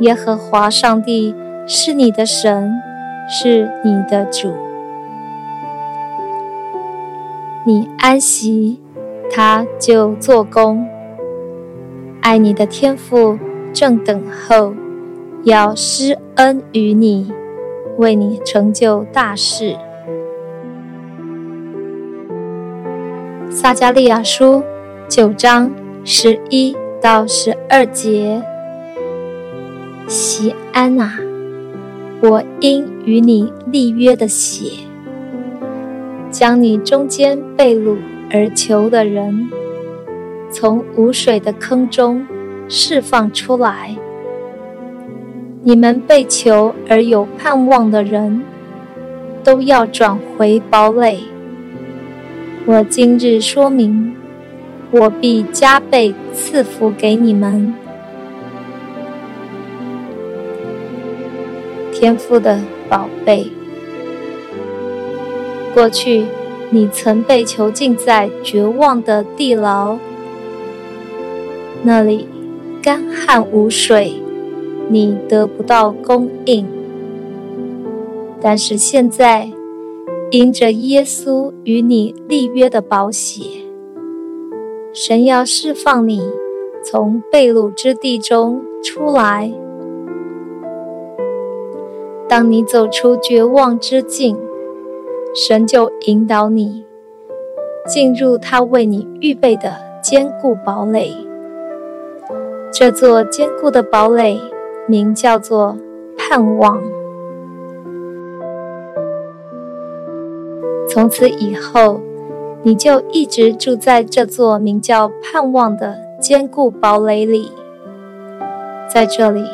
耶和华上帝是你的神，是你的主。你安息，他就做工。爱你的天父正等候，要施恩于你，为你成就大事。撒迦利亚书九章十一到十二节。锡安啊，我因与你立约的血，将你中间被掳而囚的人，从无水的坑中释放出来。你们被囚而有盼望的人，都要转回堡垒。我今日说明，我必加倍赐福给你们。天赋的宝贝，过去你曾被囚禁在绝望的地牢，那里干旱无水，你得不到供应。但是现在，因着耶稣与你立约的宝血，神要释放你从被掳之地中出来。当你走出绝望之境，神就引导你进入他为你预备的坚固堡垒。这座坚固的堡垒名叫做盼望。从此以后，你就一直住在这座名叫盼望的坚固堡垒里，在这里。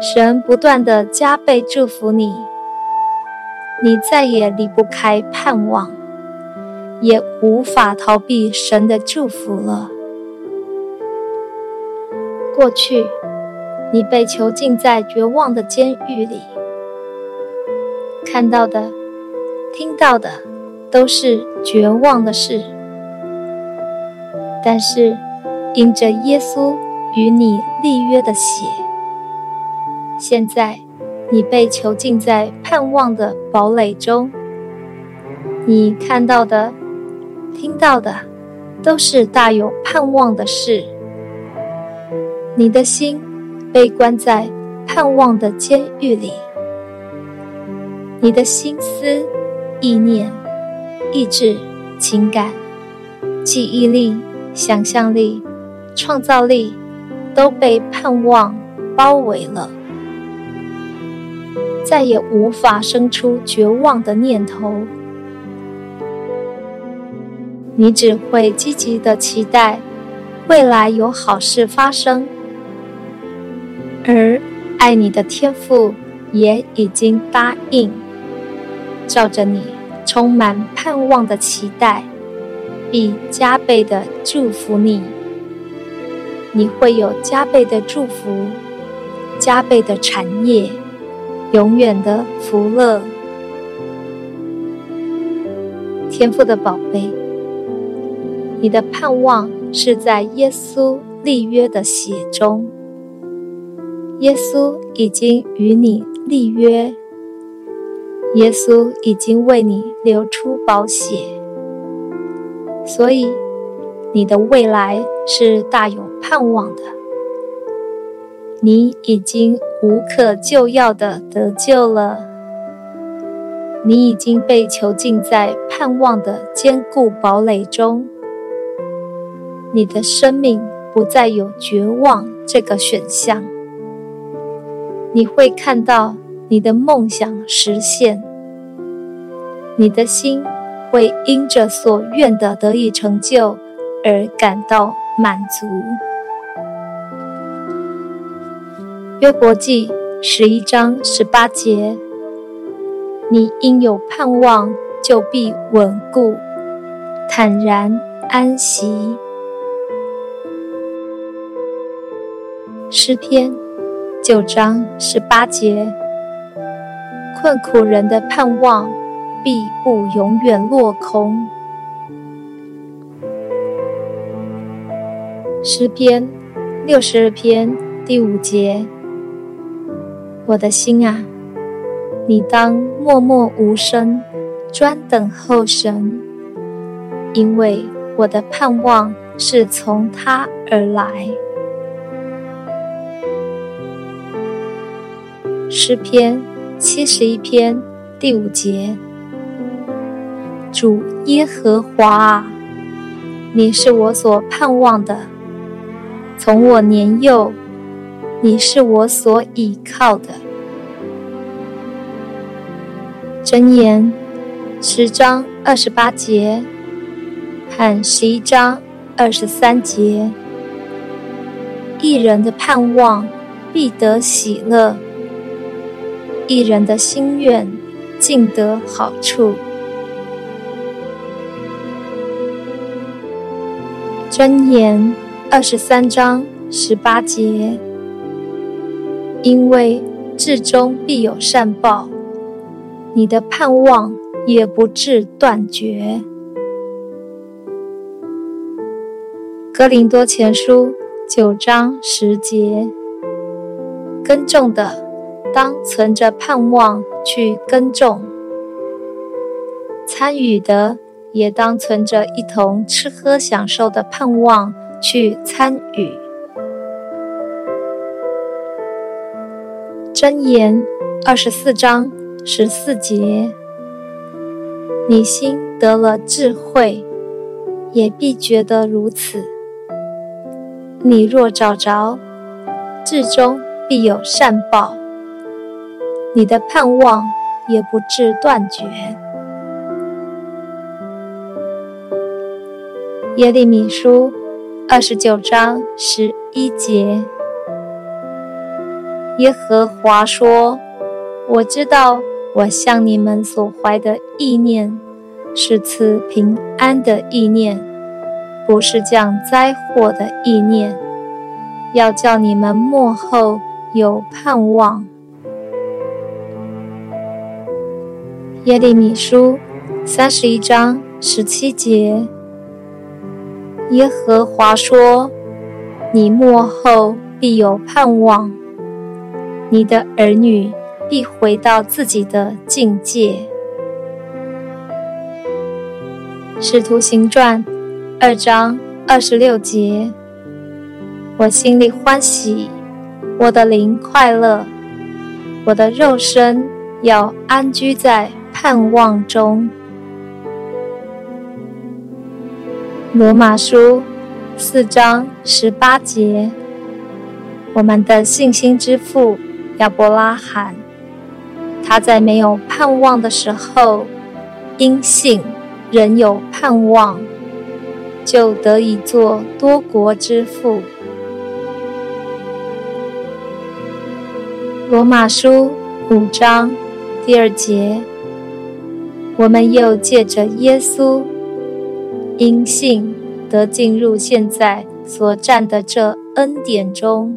神不断地加倍祝福你，你再也离不开盼望，也无法逃避神的祝福了。过去，你被囚禁在绝望的监狱里，看到的、听到的都是绝望的事。但是，因着耶稣与你立约的血。现在，你被囚禁在盼望的堡垒中。你看到的、听到的，都是大有盼望的事。你的心被关在盼望的监狱里。你的心思、意念、意志、情感、记忆力、想象力、创造力，都被盼望包围了。再也无法生出绝望的念头，你只会积极的期待未来有好事发生，而爱你的天父也已经答应，照着你充满盼望的期待，必加倍的祝福你，你会有加倍的祝福，加倍的产业。永远的福乐，天赋的宝贝，你的盼望是在耶稣立约的血中。耶稣已经与你立约，耶稣已经为你流出宝血，所以你的未来是大有盼望的。你已经无可救药的得救了，你已经被囚禁在盼望的坚固堡垒中，你的生命不再有绝望这个选项，你会看到你的梦想实现，你的心会因着所愿的得以成就而感到满足。约伯记十一章十八节：你因有盼望，就必稳固，坦然安息。诗篇九章十八节：困苦人的盼望，必不永远落空。诗篇六十二篇第五节。我的心啊，你当默默无声，专等候神，因为我的盼望是从他而来。诗篇七十一篇第五节：主耶和华，你是我所盼望的，从我年幼。你是我所倚靠的。箴言十章二十八节和十一章二十三节，一人的盼望必得喜乐，一人的心愿尽得好处。箴言二十三章十八节。因为至终必有善报，你的盼望也不致断绝。哥林多前书九章十节：耕种的当存着盼望去耕种，参与的也当存着一同吃喝享受的盼望去参与。箴言二十四章十四节：你心得了智慧，也必觉得如此。你若找着，至终必有善报，你的盼望也不致断绝。耶利米书二十九章十一节。耶和华说：“我知道，我向你们所怀的意念，是赐平安的意念，不是降灾祸的意念，要叫你们末后有盼望。”耶利米书三十一章十七节：耶和华说：“你末后必有盼望。”你的儿女必回到自己的境界。使徒行传二章二十六节，我心里欢喜，我的灵快乐，我的肉身要安居在盼望中。罗马书四章十八节，我们的信心之父。亚伯拉罕，他在没有盼望的时候，因信仍有盼望，就得以做多国之父。罗马书五章第二节，我们又借着耶稣，因信得进入现在所站的这恩典中，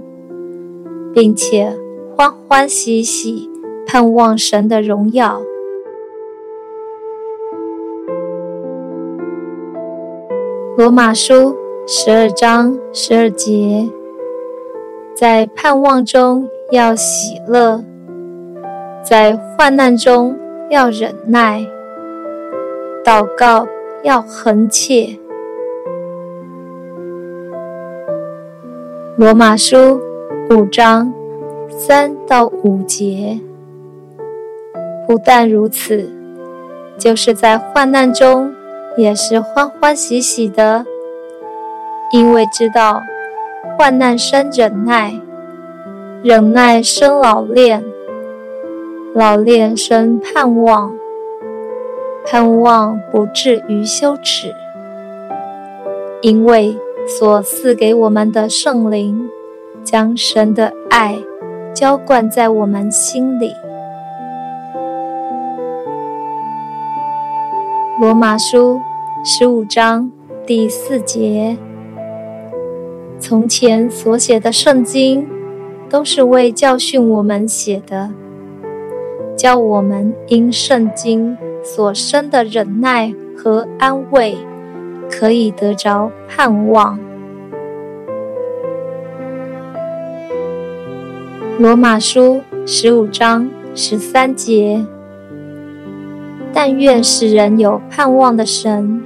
并且。欢欢喜喜盼望神的荣耀。罗马书十二章十二节，在盼望中要喜乐，在患难中要忍耐，祷告要恒切。罗马书五章。三到五节，不但如此，就是在患难中也是欢欢喜喜的，因为知道患难生忍耐，忍耐生老练，老练生盼望，盼望不至于羞耻，因为所赐给我们的圣灵将神的爱。浇灌在我们心里。罗马书十五章第四节：从前所写的圣经，都是为教训我们写的，叫我们因圣经所生的忍耐和安慰，可以得着盼望。罗马书十五章十三节，但愿使人有盼望的神，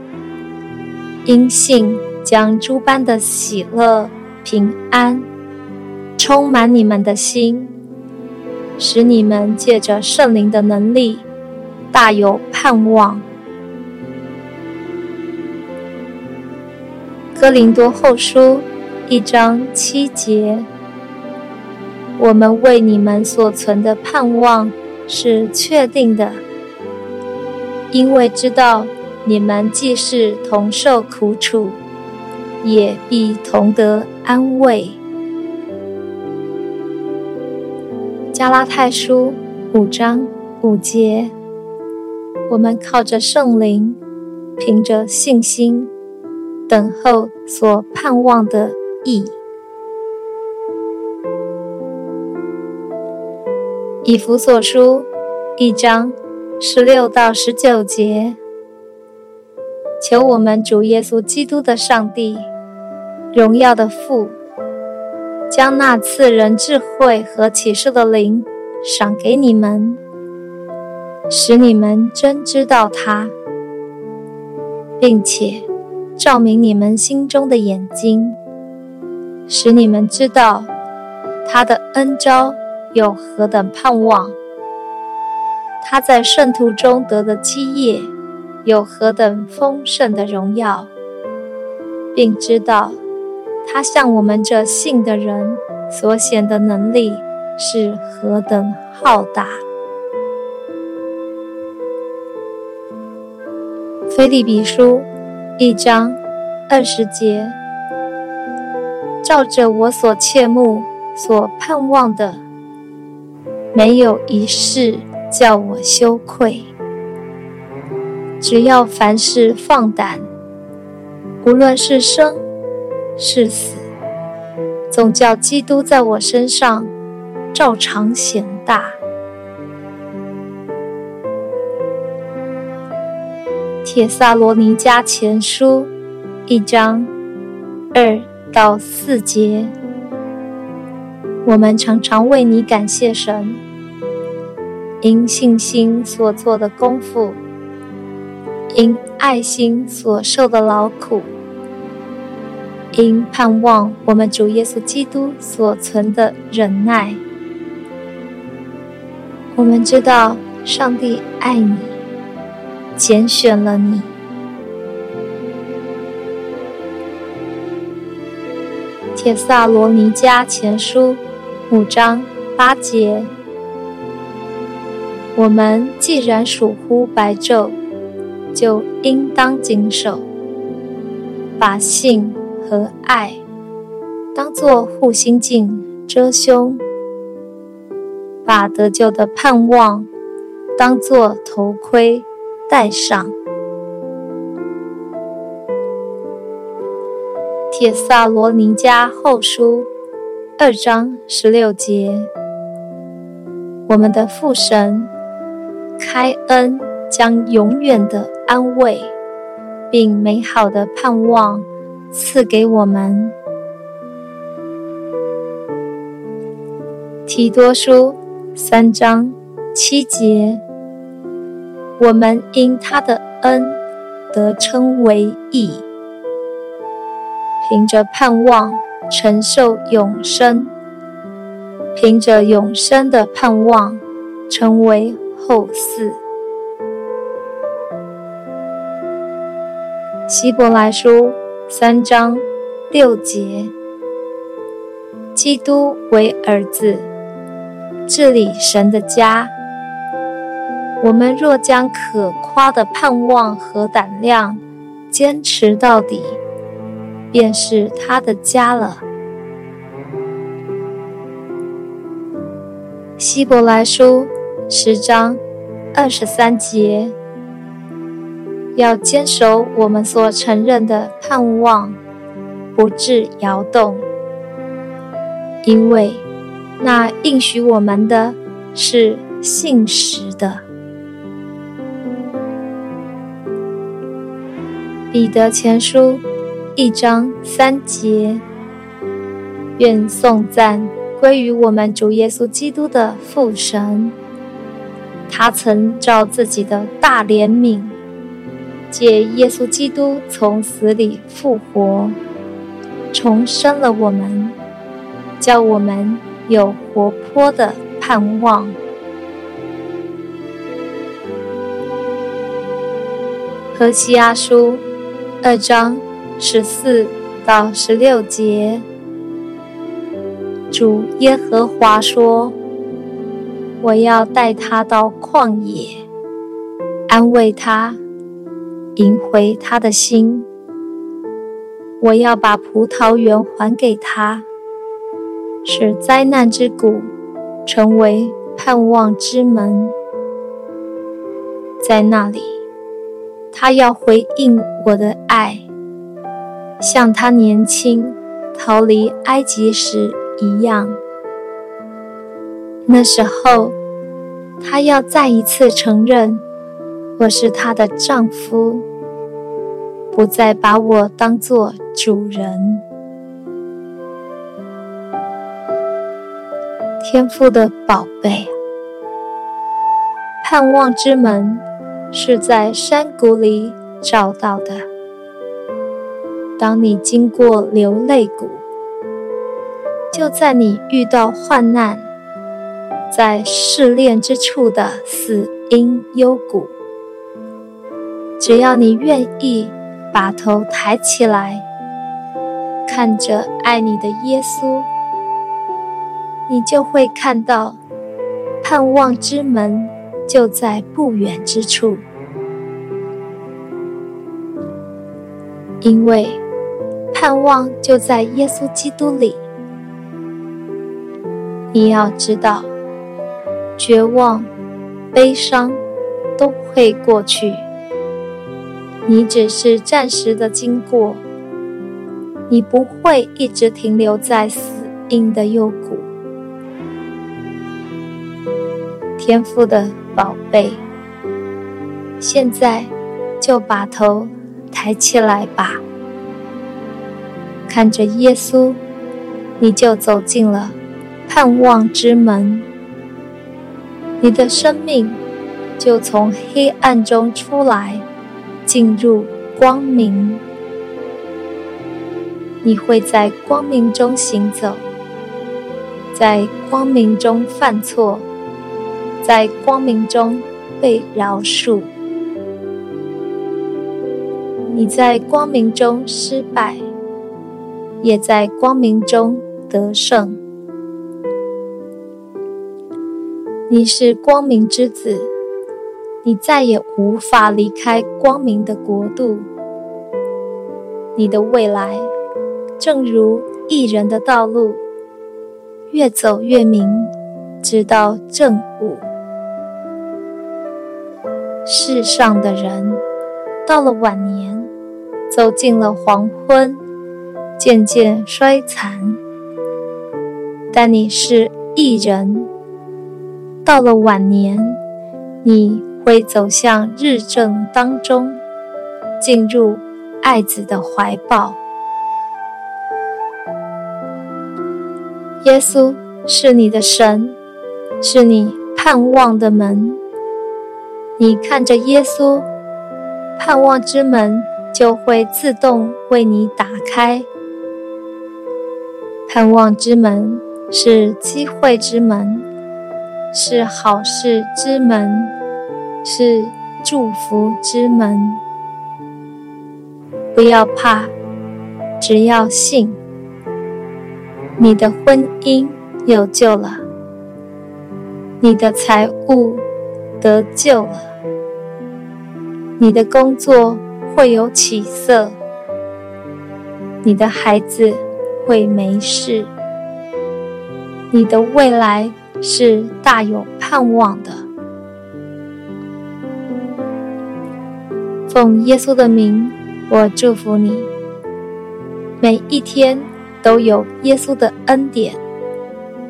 因信将诸般的喜乐、平安充满你们的心，使你们借着圣灵的能力，大有盼望。哥林多后书一章七节。我们为你们所存的盼望是确定的，因为知道你们既是同受苦楚，也必同得安慰。加拉太书五章五节，我们靠着圣灵，凭着信心，等候所盼望的义。以弗所书一章十六到十九节，求我们主耶稣基督的上帝，荣耀的父，将那赐人智慧和启示的灵赏给你们，使你们真知道他，并且照明你们心中的眼睛，使你们知道他的恩招。有何等盼望？他在圣徒中得的基业，有何等丰盛的荣耀，并知道他向我们这信的人所显的能力是何等浩大。腓利比书一章二十节，照着我所切慕、所盼望的。没有一事叫我羞愧，只要凡事放胆，无论是生是死，总叫基督在我身上照常显大。帖撒罗尼迦前书一章二到四节，我们常常为你感谢神。因信心所做的功夫，因爱心所受的劳苦，因盼望我们主耶稣基督所存的忍耐，我们知道上帝爱你，拣选了你。帖萨罗尼迦前书五章八节。我们既然属乎白昼，就应当谨守，把性和爱当作护心镜遮胸，把得救的盼望当作头盔戴上。帖萨罗尼迦后书二章十六节，我们的父神。开恩，将永远的安慰，并美好的盼望赐给我们。提多书三章七节，我们因他的恩得称为义，凭着盼望承受永生，凭着永生的盼望成为。后嗣，希伯来书三章六节，基督为儿子，治理神的家。我们若将可夸的盼望和胆量坚持到底，便是他的家了。希伯来书十章二十三节，要坚守我们所承认的盼望，不致摇动，因为那应许我们的是信实的。彼得前书一章三节，愿颂赞归于我们主耶稣基督的父神，他曾照自己的大怜悯，借耶稣基督从死里复活，重生了我们，叫我们有活泼的盼望。何西阿书二章十四到十六节，主耶和华说：“我要带他到旷野，安慰他，赢回他的心。我要把葡萄园还给他，使灾难之谷成为盼望之门。在那里。”他要回应我的爱，像他年轻逃离埃及时一样。那时候，他要再一次承认我是他的丈夫，不再把我当做主人。天父的宝贝，盼望之门。是在山谷里找到的。当你经过流泪谷，就在你遇到患难、在试炼之处的死荫幽谷，只要你愿意把头抬起来，看着爱你的耶稣，你就会看到盼望之门。就在不远之处，因为盼望就在耶稣基督里。你要知道，绝望、悲伤都会过去，你只是暂时的经过，你不会一直停留在死荫的幽谷。天赋的。宝贝，现在就把头抬起来吧，看着耶稣，你就走进了盼望之门，你的生命就从黑暗中出来，进入光明。你会在光明中行走，在光明中犯错。在光明中被饶恕，你在光明中失败，也在光明中得胜。你是光明之子，你再也无法离开光明的国度。你的未来，正如一人的道路，越走越明，直到正午。世上的人，到了晚年，走进了黄昏，渐渐衰残。但你是义人，到了晚年，你会走向日正当中，进入爱子的怀抱。耶稣是你的神，是你盼望的门。你看着耶稣，盼望之门就会自动为你打开。盼望之门是机会之门，是好事之门，是祝福之门。不要怕，只要信，你的婚姻有救了，你的财物。得救了，你的工作会有起色，你的孩子会没事，你的未来是大有盼望的。奉耶稣的名，我祝福你，每一天都有耶稣的恩典、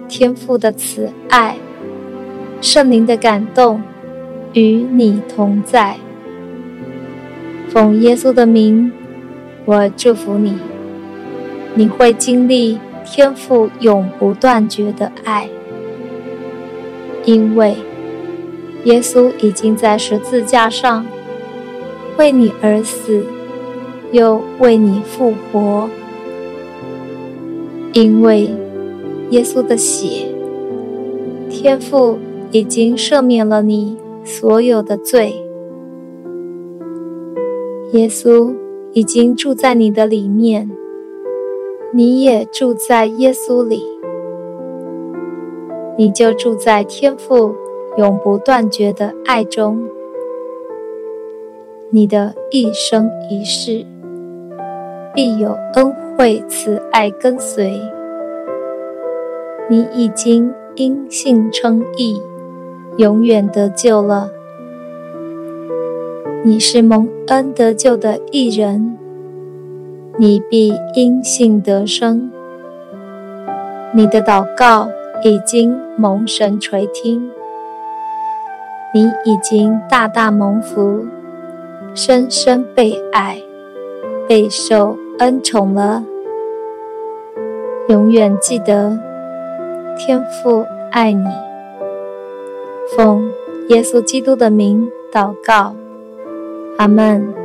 天父的慈爱、圣灵的感动与你同在。奉耶稣的名，我祝福你，你会经历天父永不断绝的爱，因为耶稣已经在十字架上为你而死，又为你复活。因为耶稣的血，天父已经赦免了你所有的罪。耶稣已经住在你的里面，你也住在耶稣里，你就住在天父永不断绝的爱中。你的一生一世必有恩惠慈爱跟随。你已经因信称义，永远得救了。你是蒙恩得救的义人，你必因信得生。你的祷告已经蒙神垂听，你已经大大蒙福，深深被爱，备受恩宠了。永远记得，天父爱你。奉耶稣基督的名祷告。阿门。